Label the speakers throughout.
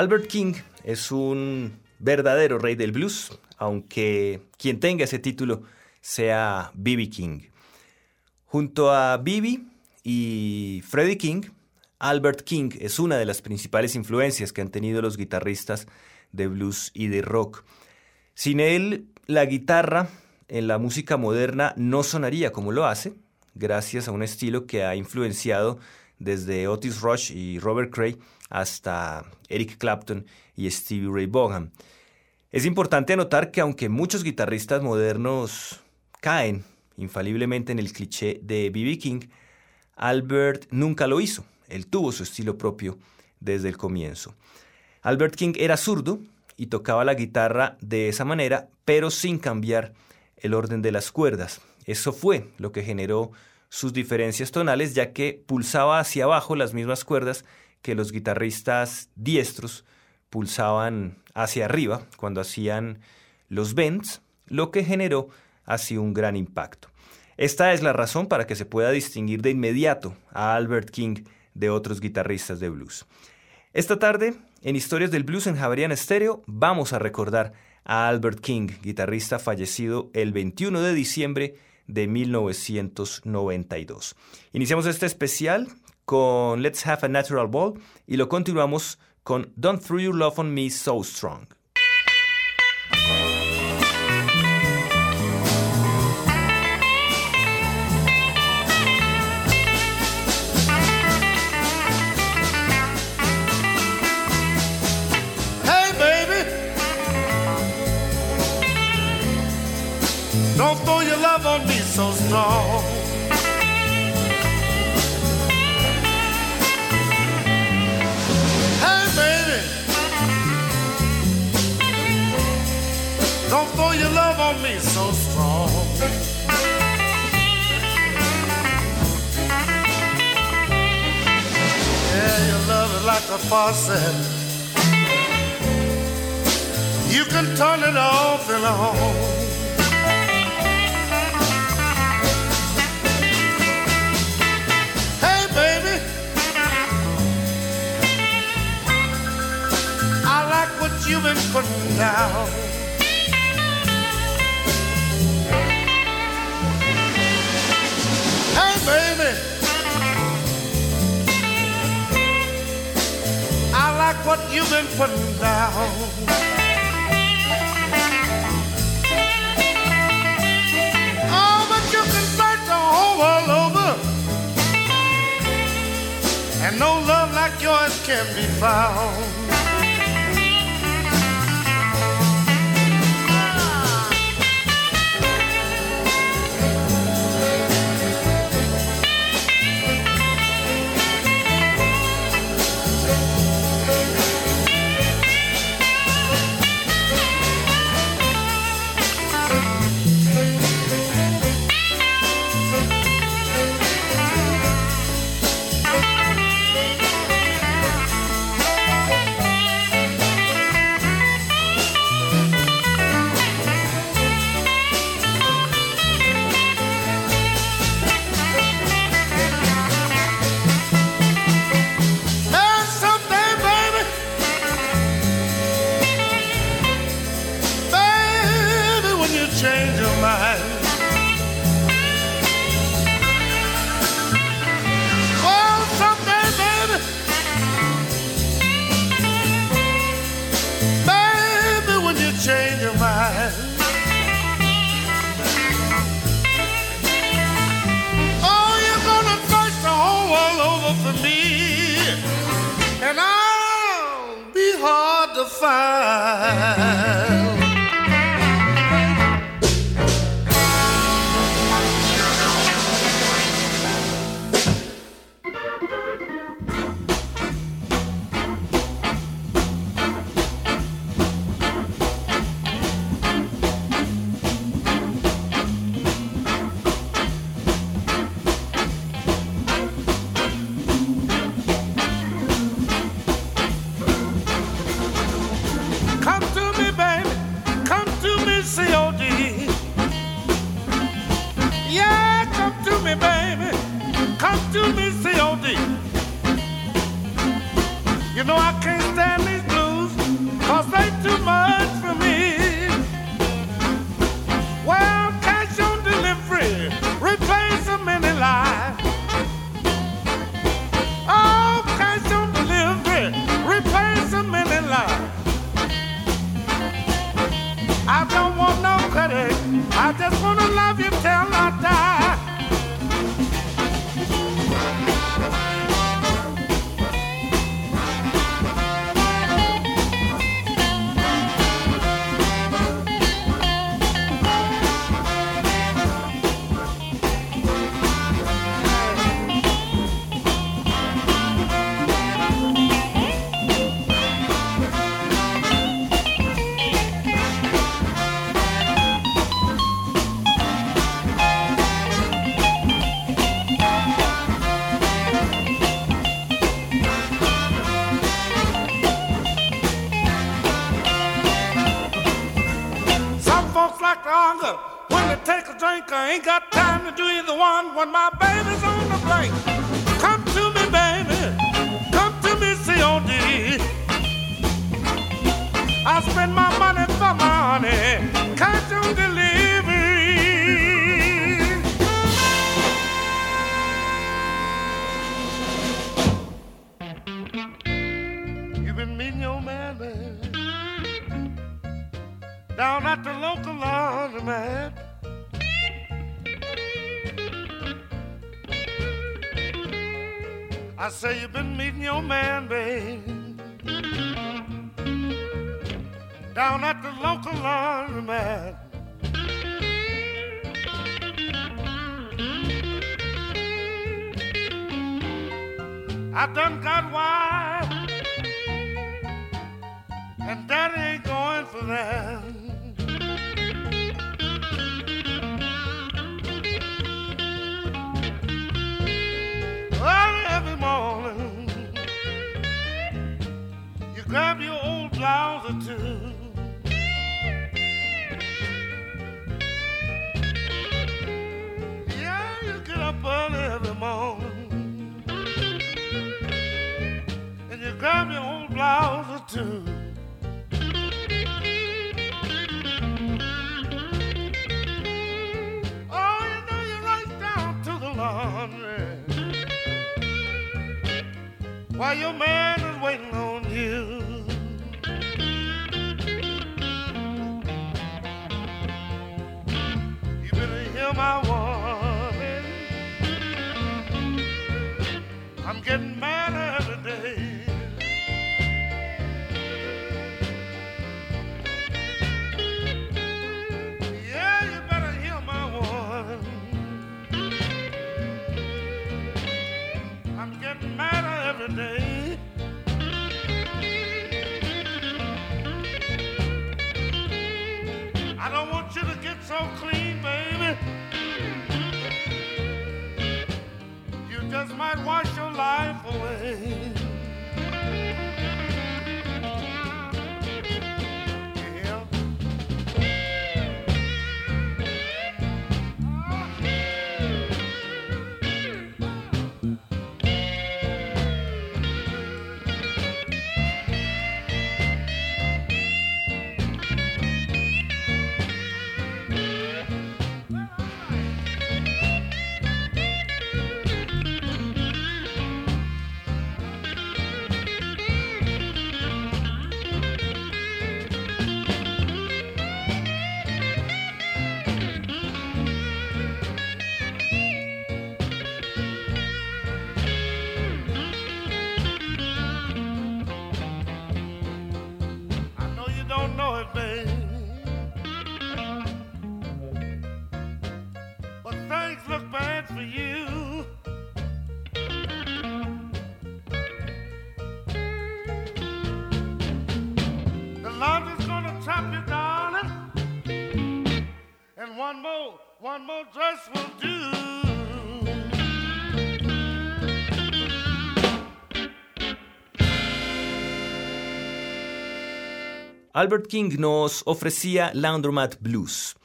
Speaker 1: Albert King es un verdadero rey del blues, aunque quien tenga ese título sea B.B. King. Junto a B.B. y Freddie King, Albert King es una de las principales influencias que han tenido los guitarristas de blues y de rock. Sin él, la guitarra en la música moderna no sonaría como lo hace, gracias a un estilo que ha influenciado desde Otis Rush y Robert Cray hasta Eric Clapton y Stevie Ray Vaughan. Es importante anotar que aunque muchos guitarristas modernos caen infaliblemente en el cliché de B.B. King, Albert nunca lo hizo. Él tuvo su estilo propio desde el comienzo. Albert King era zurdo y tocaba la guitarra de esa manera, pero sin cambiar el orden de las cuerdas. Eso fue lo que generó sus diferencias tonales, ya que pulsaba hacia abajo las mismas cuerdas que los guitarristas diestros pulsaban hacia arriba cuando hacían los bends, lo que generó así un gran impacto. Esta es la razón para que se pueda distinguir de inmediato a Albert King de otros guitarristas de blues. Esta tarde, en Historias del Blues en Javerian Stereo, vamos a recordar a Albert King, guitarrista fallecido el 21 de diciembre de 1992. Iniciamos este especial con Let's Have a Natural Ball y lo continuamos con Don't Throw Your Love on Me So Strong.
Speaker 2: Don't throw your love on me so strong. So strong. Like a faucet. You can turn it off and on. Be found. the fire. ain't got time to do either one when my baby's on the plane. Why you mad? don't know if
Speaker 1: Albert King nos ofrecía Laundromat Blues.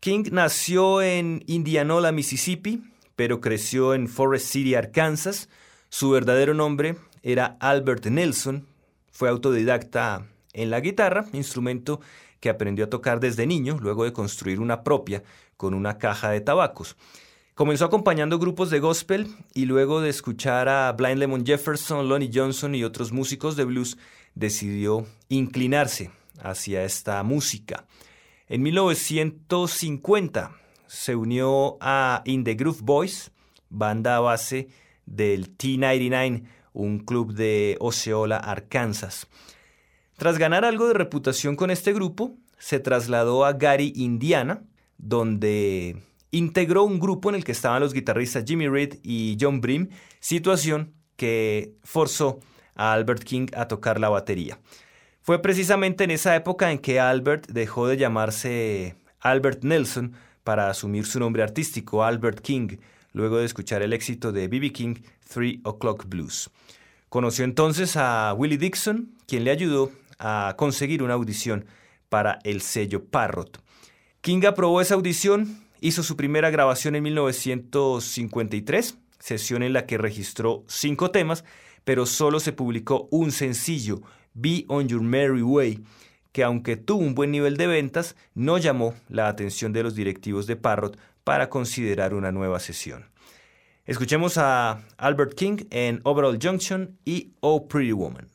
Speaker 1: King nació en Indianola, Mississippi, pero creció en Forest City, Arkansas. Su verdadero nombre era Albert Nelson. Fue autodidacta en la guitarra, instrumento que aprendió a tocar desde niño, luego de construir una propia con una caja de tabacos. Comenzó acompañando grupos de gospel y luego de escuchar a Blind Lemon Jefferson, Lonnie Johnson y otros músicos de blues, decidió inclinarse hacia esta música. En 1950 se unió a In the Groove Boys, banda base del T-99, un club de Osceola, Arkansas. Tras ganar algo de reputación con este grupo, se trasladó a Gary, Indiana, donde integró un grupo en el que estaban los guitarristas Jimmy Reed y John Brim, situación que forzó a Albert King a tocar la batería. Fue precisamente en esa época en que Albert dejó de llamarse Albert Nelson para asumir su nombre artístico, Albert King, luego de escuchar el éxito de B.B. King, Three O'Clock Blues. Conoció entonces a Willie Dixon, quien le ayudó a conseguir una audición para el sello Parrot. King aprobó esa audición, hizo su primera grabación en 1953, sesión en la que registró cinco temas, pero solo se publicó un sencillo, Be on Your Merry Way, que aunque tuvo un buen nivel de ventas, no llamó la atención de los directivos de Parrot para considerar una nueva sesión. Escuchemos a Albert King en Overall Junction y Oh Pretty Woman.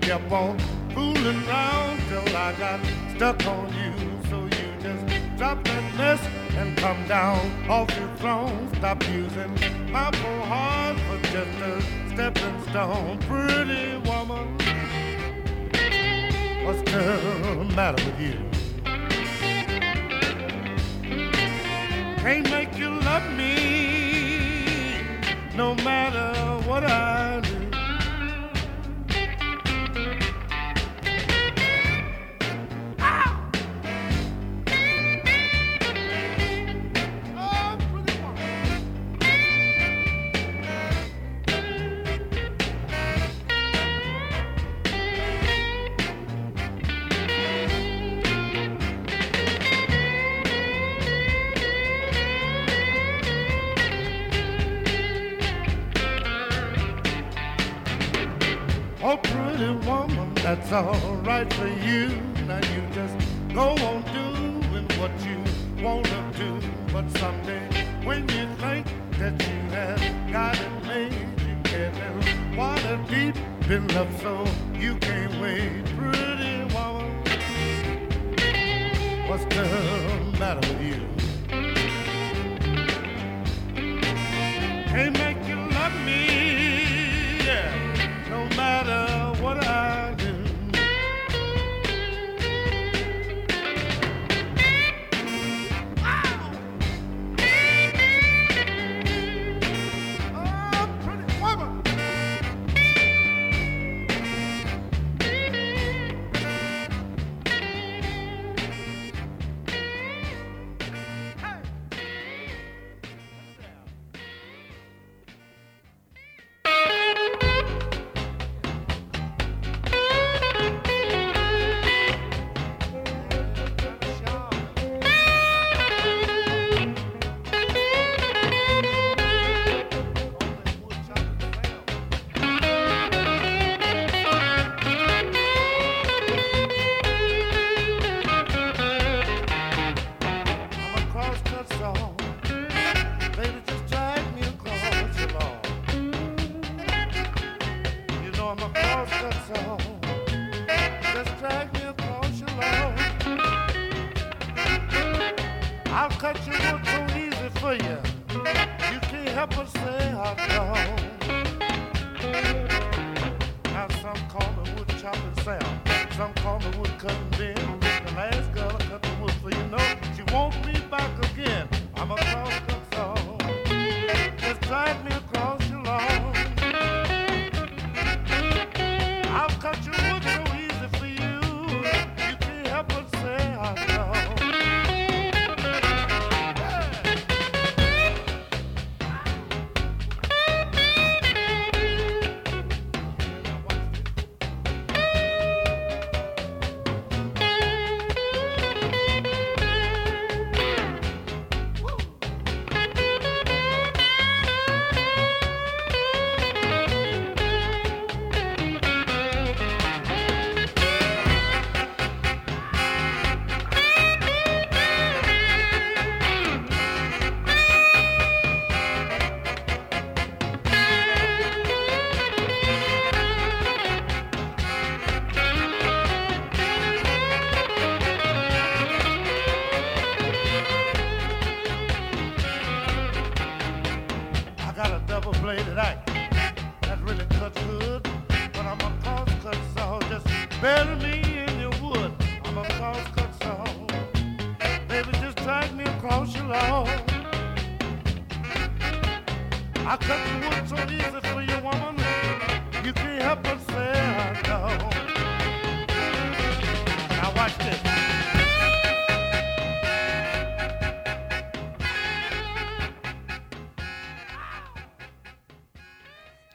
Speaker 2: Kept on fooling around till I got stuck on you. So you just Drop that mess and come down off your throne. Stop using my poor heart for just a stepping stone. Pretty woman, what's the matter with you? Can't make you love me no matter what I all right for you.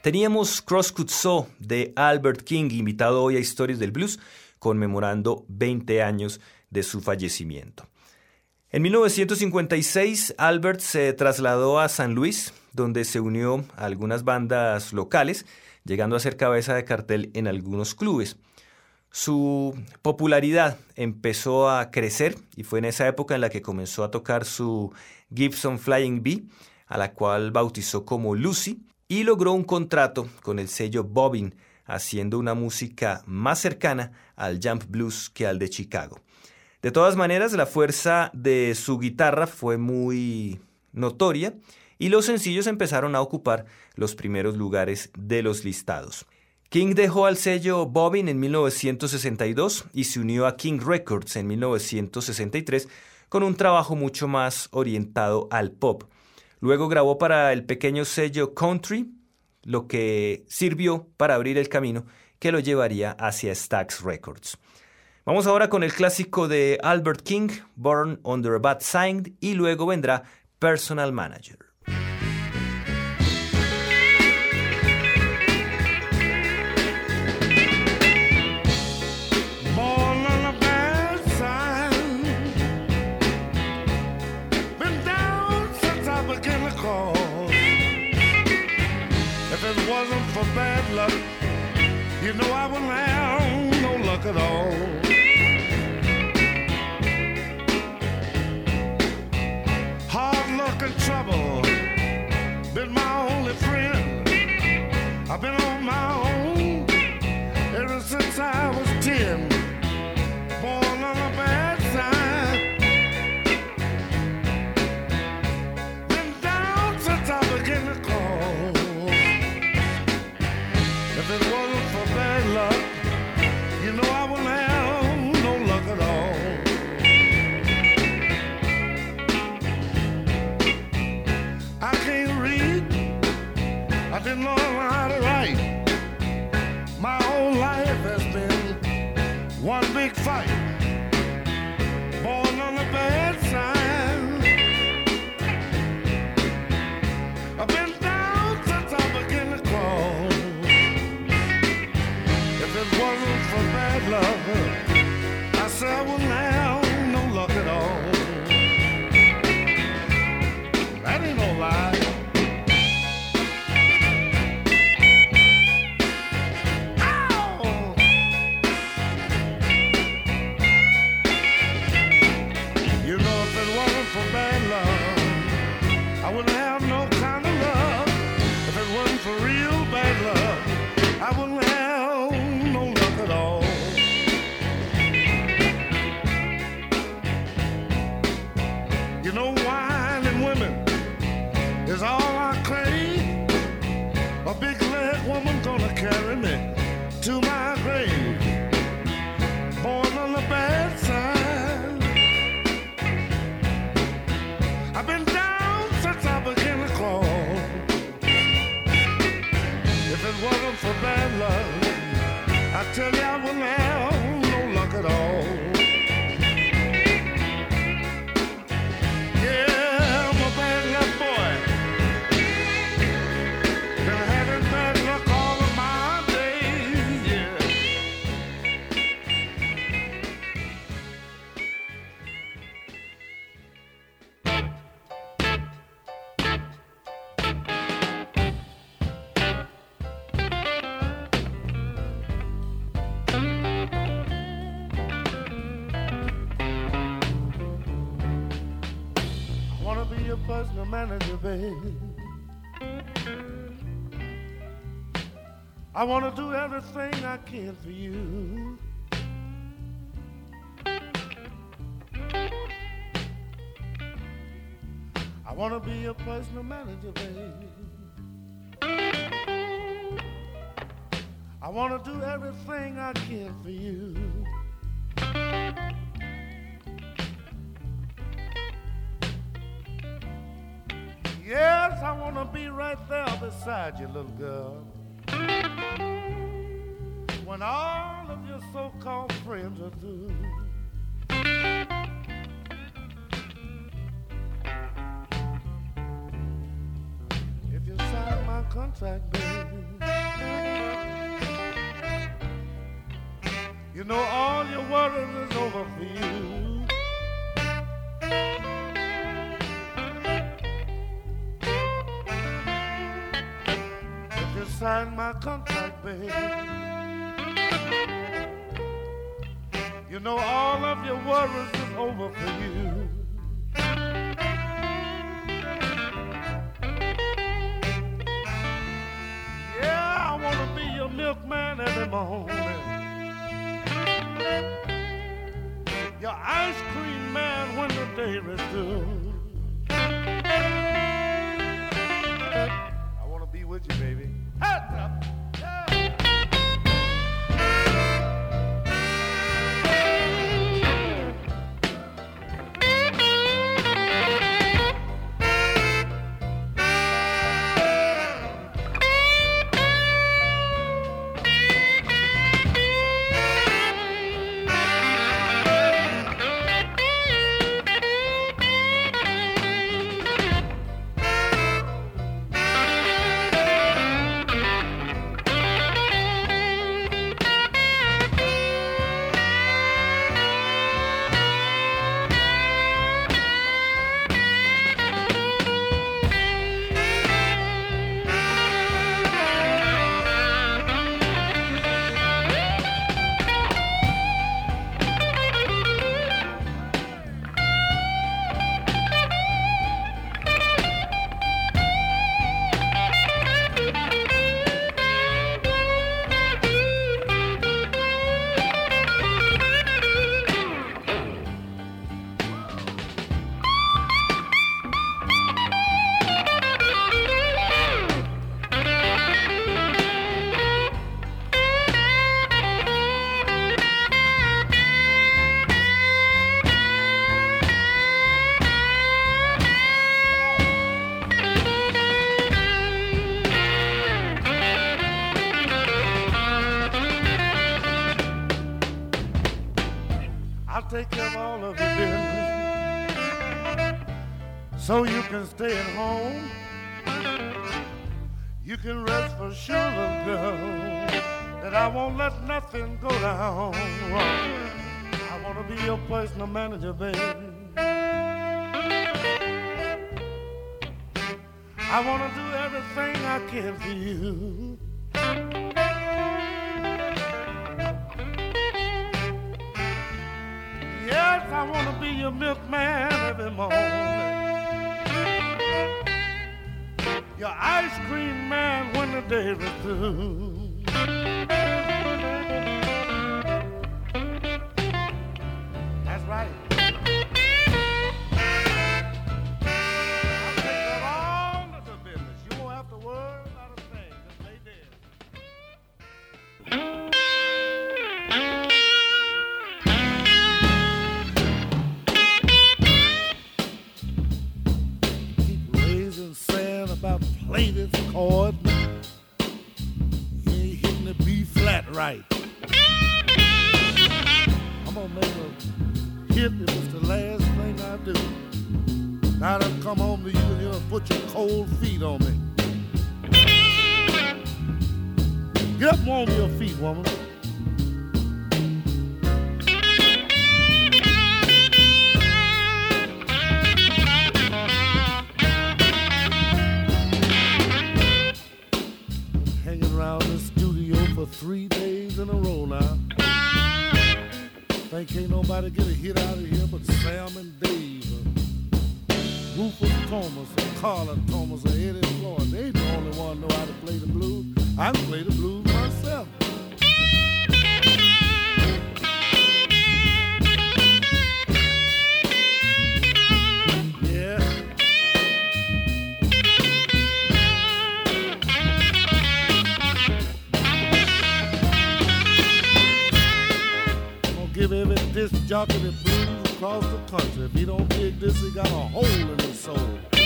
Speaker 1: Teníamos Crosscut Saw de Albert King, invitado hoy a Historias del Blues, conmemorando 20 años de su fallecimiento. En 1956, Albert se trasladó a San Luis, donde se unió a algunas bandas locales, llegando a ser cabeza de cartel en algunos clubes. Su popularidad empezó a crecer y fue en esa época en la que comenzó a tocar su Gibson Flying B, a la cual bautizó como Lucy, y logró un contrato con el sello Bobbin, haciendo una música más cercana al jump blues que al de Chicago. De todas maneras, la fuerza de su guitarra fue muy notoria y los sencillos empezaron a ocupar los primeros lugares de los listados. King dejó al sello Bobbin en 1962 y se unió a King Records en 1963 con un trabajo mucho más orientado al pop. Luego grabó para el pequeño sello Country, lo que sirvió para abrir el camino que lo llevaría hacia Stax Records. Vamos ahora con el clásico de Albert King, Born Under a Bad Sign, y luego vendrá Personal Manager.
Speaker 2: You know I wouldn't have no luck at all. Hard luck and trouble been my only friend. I've been on my own ever since I be your personal manager, babe. I wanna do everything I can for you. I wanna be your personal manager, babe. I wanna do everything I can for you. I want to be right there beside you, little girl. When all of your so called friends are through. If you sign my contract, baby, you know all your worries is over for you. signed my contract, babe. You know all of your worries is over for you. Yeah, I wanna be your milkman every morning. Your ice cream man when the day is through. I wanna be with you, baby. Hands up. stay at home. You can rest for sure, little girl, that I won't let nothing go down wrong. I wanna be your personal manager, baby. I wanna do everything I can for you. Yes, I wanna be your milkman every morning. Your ice cream man when the day is through. jock and blues across the country. If he don't dig this, he got a hole in his soul.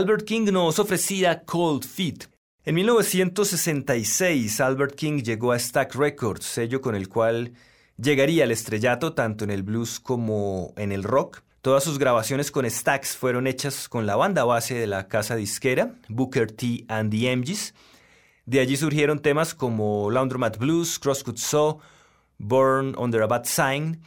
Speaker 1: Albert King nos ofrecía Cold Feet. En 1966, Albert King llegó a Stack Records, sello con el cual llegaría al estrellato tanto en el blues como en el rock. Todas sus grabaciones con Stax fueron hechas con la banda base de la casa disquera, Booker T and the MGs. De allí surgieron temas como Laundromat Blues, Crosscut Saw, Born Under a Bad Sign,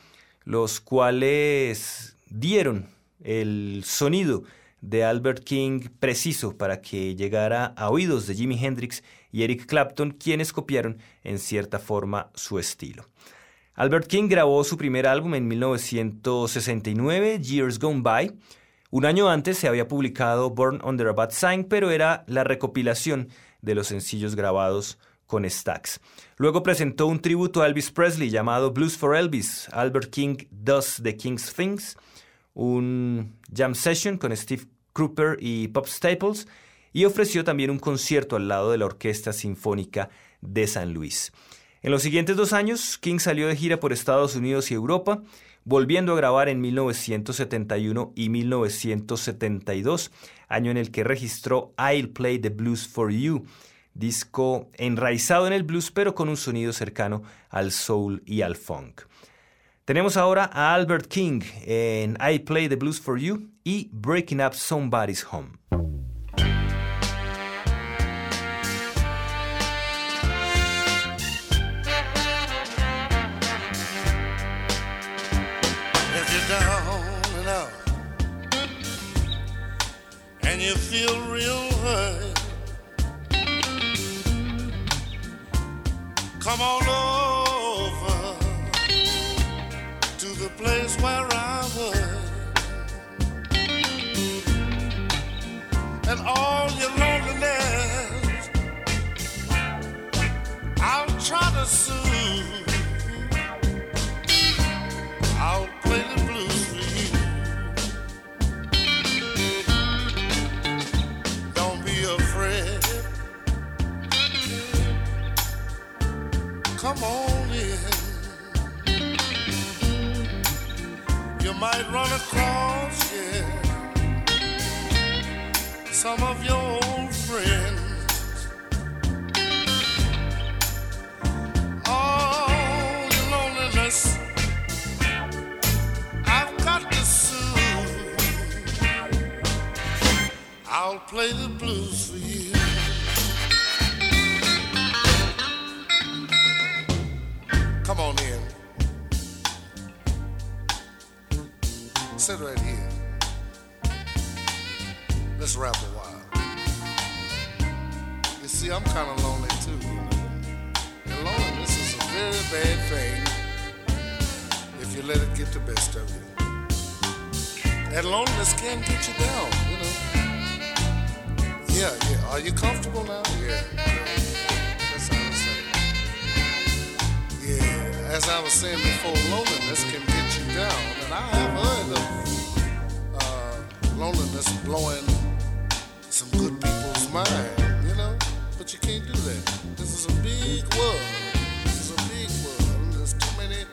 Speaker 1: los cuales dieron el sonido de Albert King preciso para que llegara a oídos de Jimi Hendrix y Eric Clapton, quienes copiaron en cierta forma su estilo. Albert King grabó su primer álbum en 1969, Years Gone By. Un año antes se había publicado Born Under a Bad Sign, pero era la recopilación de los sencillos grabados con Stax. Luego presentó un tributo a Elvis Presley llamado Blues for Elvis, Albert King Does the King's Things, un jam session con Steve Cropper y Pop Staples, y ofreció también un concierto al lado de la Orquesta Sinfónica de San Luis. En los siguientes dos años, King salió de gira por Estados Unidos y Europa, volviendo a grabar en 1971 y 1972, año en el que registró I'll Play the Blues for You, disco enraizado en el blues pero con un sonido cercano al soul y al funk. Tenemos ahora a Albert King en I Play the Blues for You y Breaking Up Somebody's Home.
Speaker 2: you feel real hurt, place where I was. And all your loneliness, I'll try to soothe. Might run across, yeah, some of your old friends. All your loneliness, I've got to soothe. I'll play the blues for you. Come on in. Sit right here. Let's rap a while. You see, I'm kind of lonely too. And loneliness is a very bad thing if you let it get the best of you. That loneliness can get you down, you know. Yeah, yeah. Are you comfortable now? Yeah. That's how I say. Yeah. As I was saying before, loneliness can down, and I have heard of uh, loneliness blowing some good people's mind, you know. But you can't do that. This is a big world. This is a big world. There's too many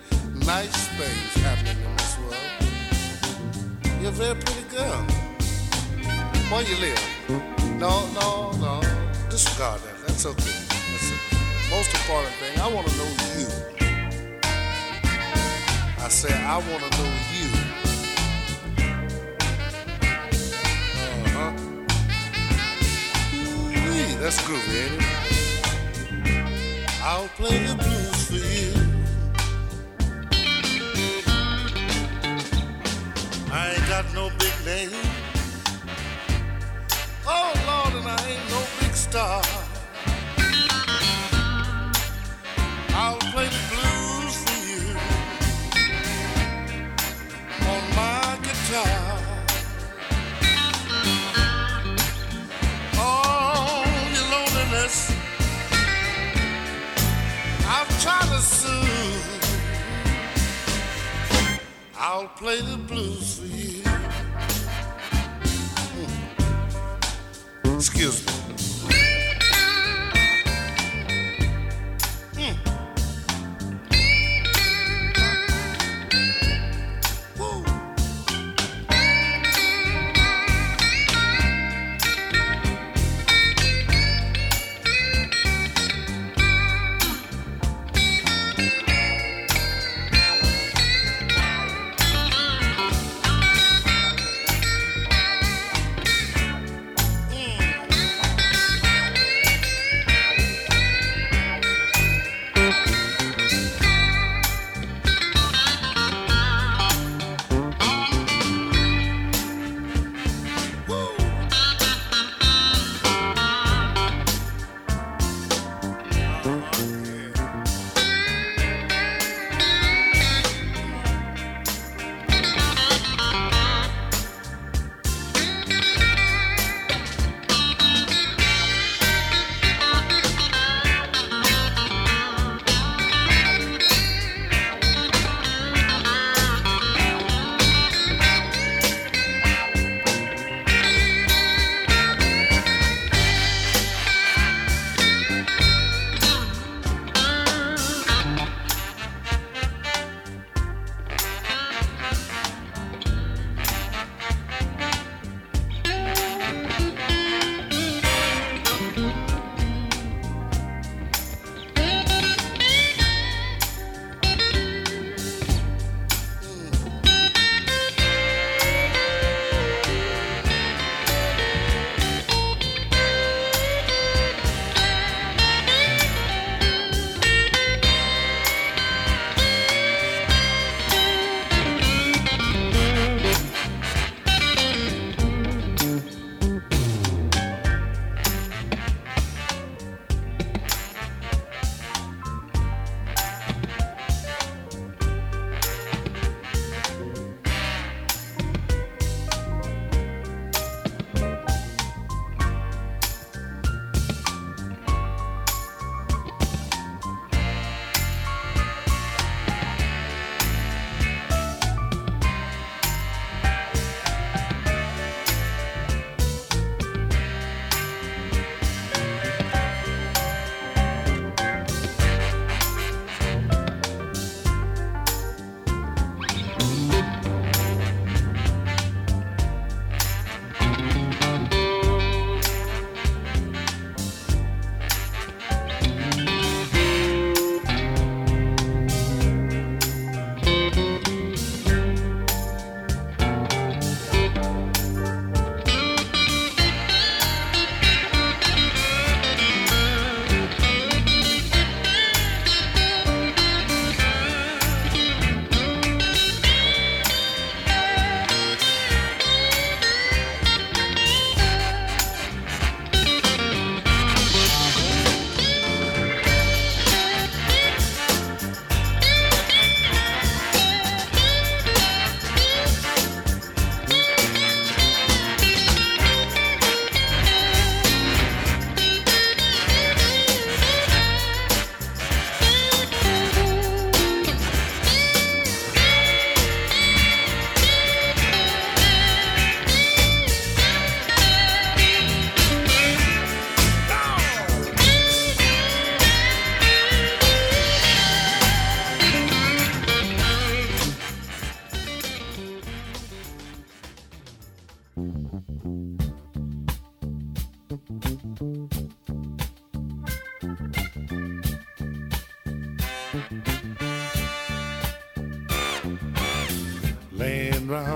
Speaker 2: nice things happening in this world. You're a very pretty girl. Where you live? No, no, no. Disregard that. That's okay. That's the most important thing. I want to know you. Say I want to know you. Uh huh. Ooh, that's groovy, ain't it? I'll play the blues for you. I ain't got no big name. Oh Lord, and I ain't no big star. I'll play the blues for you.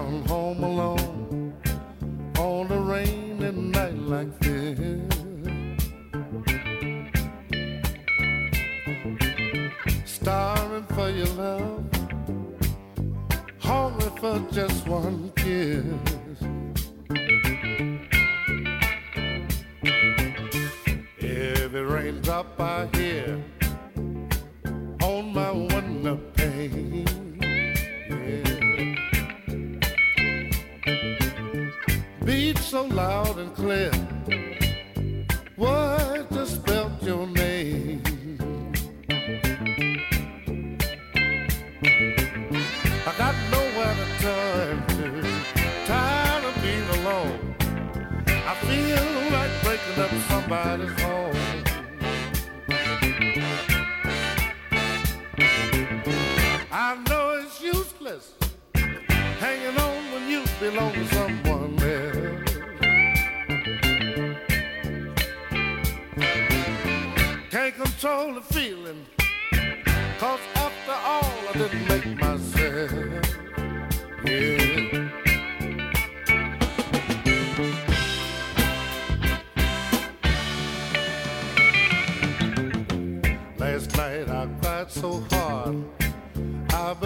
Speaker 2: come home.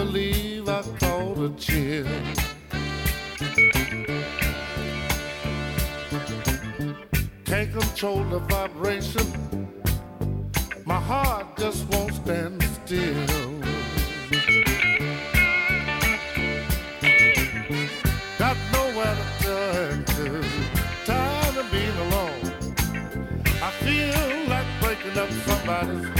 Speaker 2: believe I caught a chill. Can't control the vibration. My heart just won't stand still. Got nowhere to turn to. Tired of being alone. I feel like breaking up somebody's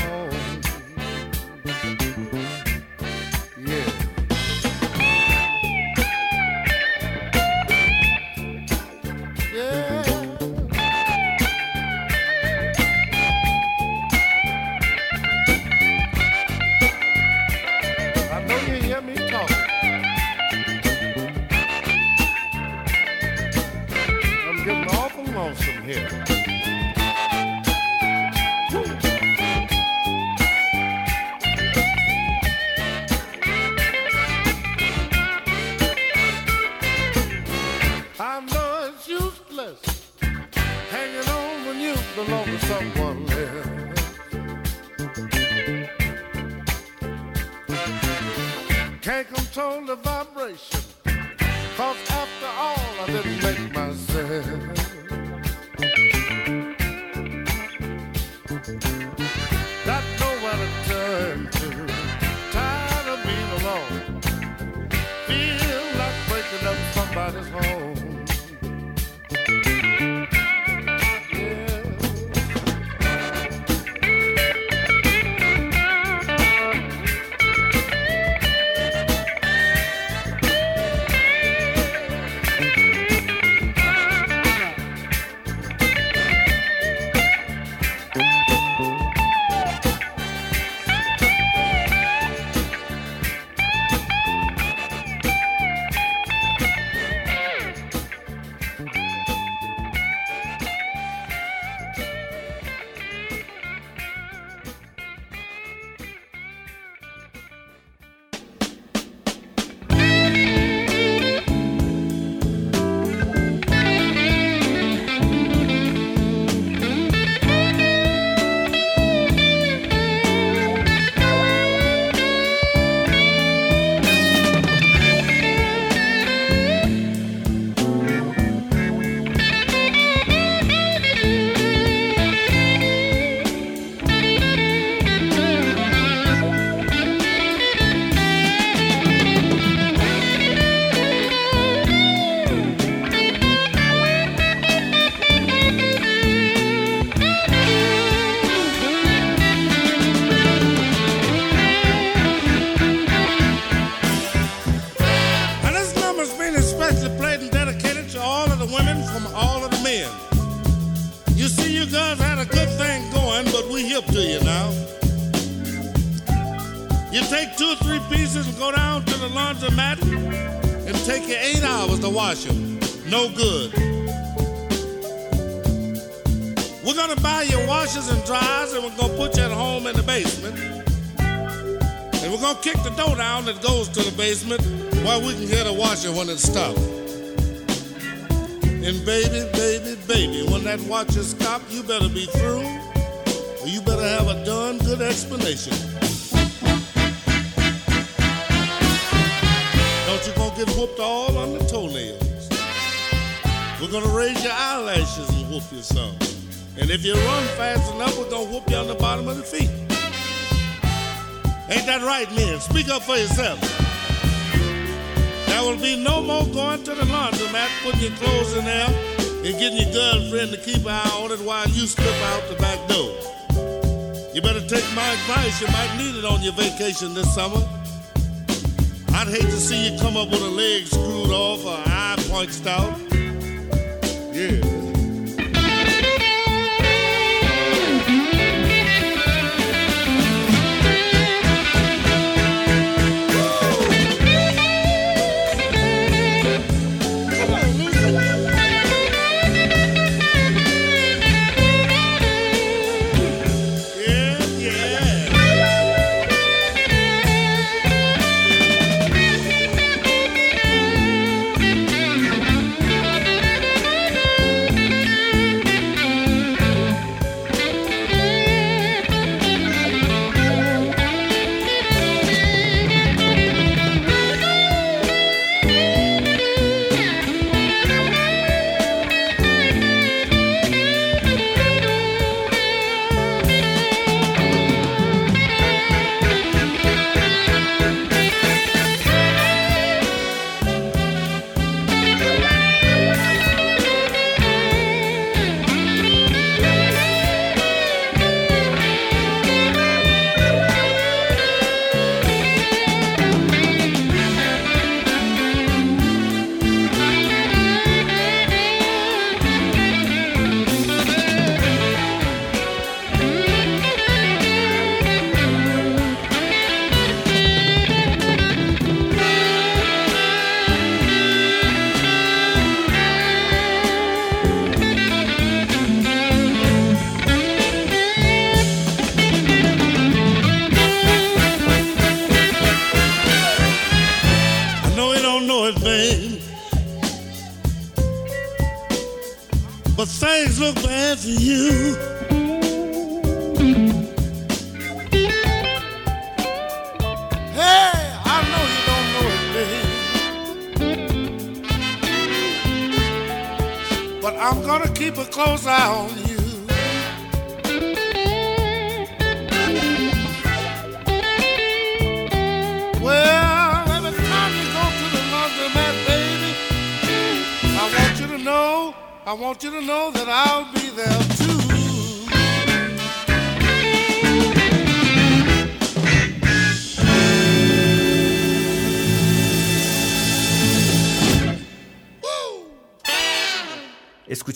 Speaker 2: no good. We're gonna buy you washers and dryers and we're gonna put you at home in the basement. And we're gonna kick the door down that goes to the basement while we can hear the washer when it stops. And baby, baby, baby, when that washer stops, you better be through. Or you better have a darn good explanation. Don't you gonna get whooped all on the toenails. We're gonna raise your eyelashes and whoop you some. And if you run fast enough, we're gonna whoop you on the bottom of the feet. Ain't that right, men? Speak up for yourself. There will be no more going to the laundromat, putting your clothes in there, and getting your girlfriend to keep an eye on it while you slip out the back door. You better take my advice. You might need it on your vacation this summer. I'd hate to see you come up with a leg screwed off or eye punched out. Yeah.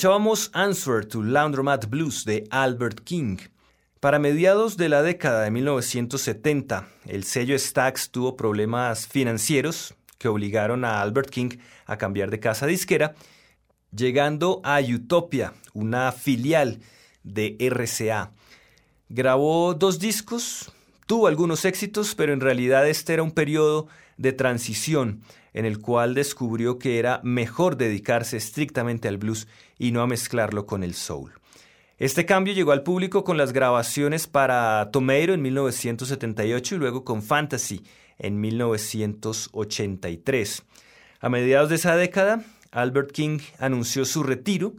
Speaker 1: Escuchábamos Answer to Laundromat Blues de Albert King. Para mediados de la década de 1970, el sello Stax tuvo problemas financieros que obligaron a Albert King a cambiar de casa disquera, llegando a Utopia, una filial de RCA. Grabó dos discos, tuvo algunos éxitos, pero en realidad este era un periodo de transición en el cual descubrió que era mejor dedicarse estrictamente al blues y no a mezclarlo con el soul. Este cambio llegó al público con las grabaciones para Tomato en 1978 y luego con Fantasy en 1983. A mediados de esa década, Albert King anunció su retiro,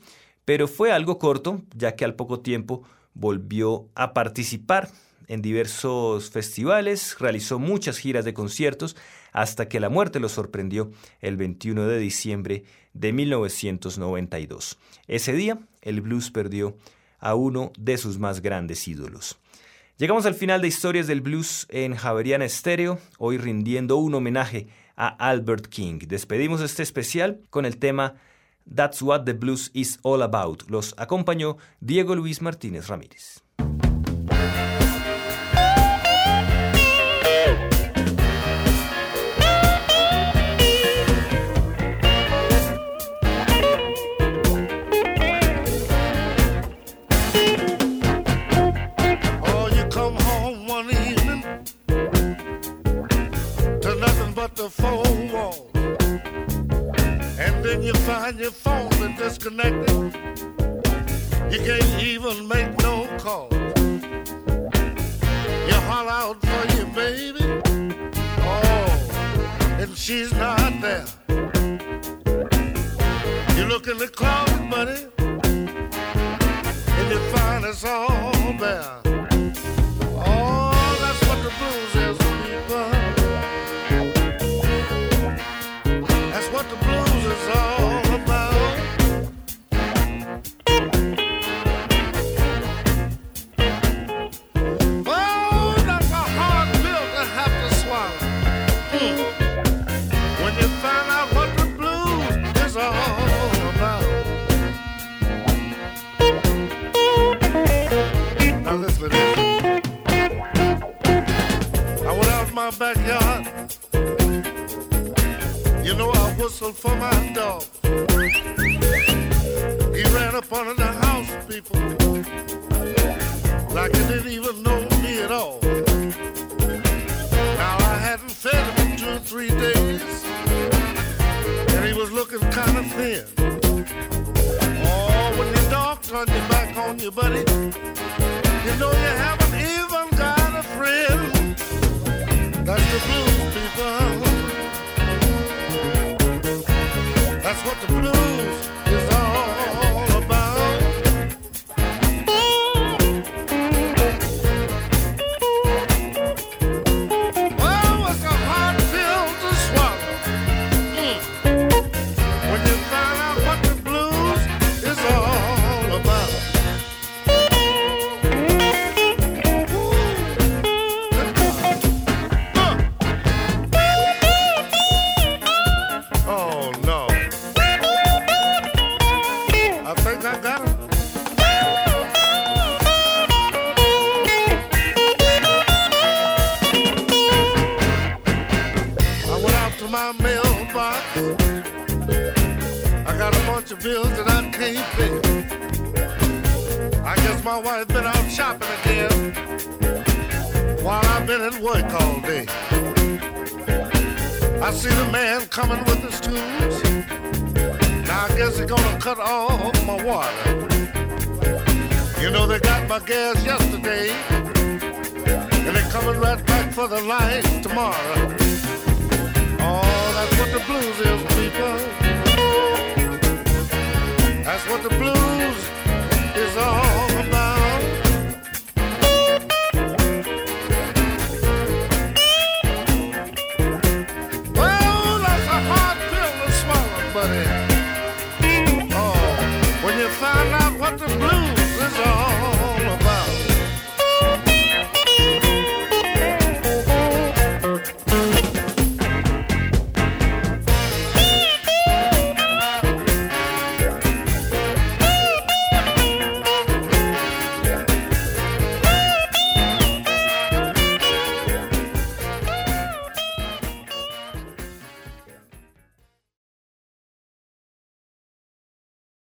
Speaker 1: pero fue algo corto, ya que al poco tiempo volvió a participar en diversos festivales, realizó muchas giras de conciertos, hasta que la muerte lo sorprendió el 21 de diciembre de 1992. Ese día, el blues perdió a uno de sus más grandes ídolos. Llegamos al final de Historias del Blues en Javeriana Estéreo, hoy rindiendo un homenaje a Albert King. Despedimos este especial con el tema That's What the Blues is All About. Los acompañó Diego Luis Martínez Ramírez.
Speaker 2: Disconnected. You can't even make no call. You holler out for your baby. Oh, and she's not there. You look in the closet, buddy, and you find it's all bare. My backyard. You know I whistled for my dog. He ran up under the house, people, like he didn't even know me at all. Now I hadn't fed him in two or three days, and he was looking kind of thin. Oh, when your dog turn your back on you, buddy, you know you haven't even got a friend. That's the blues, people. That's what the blues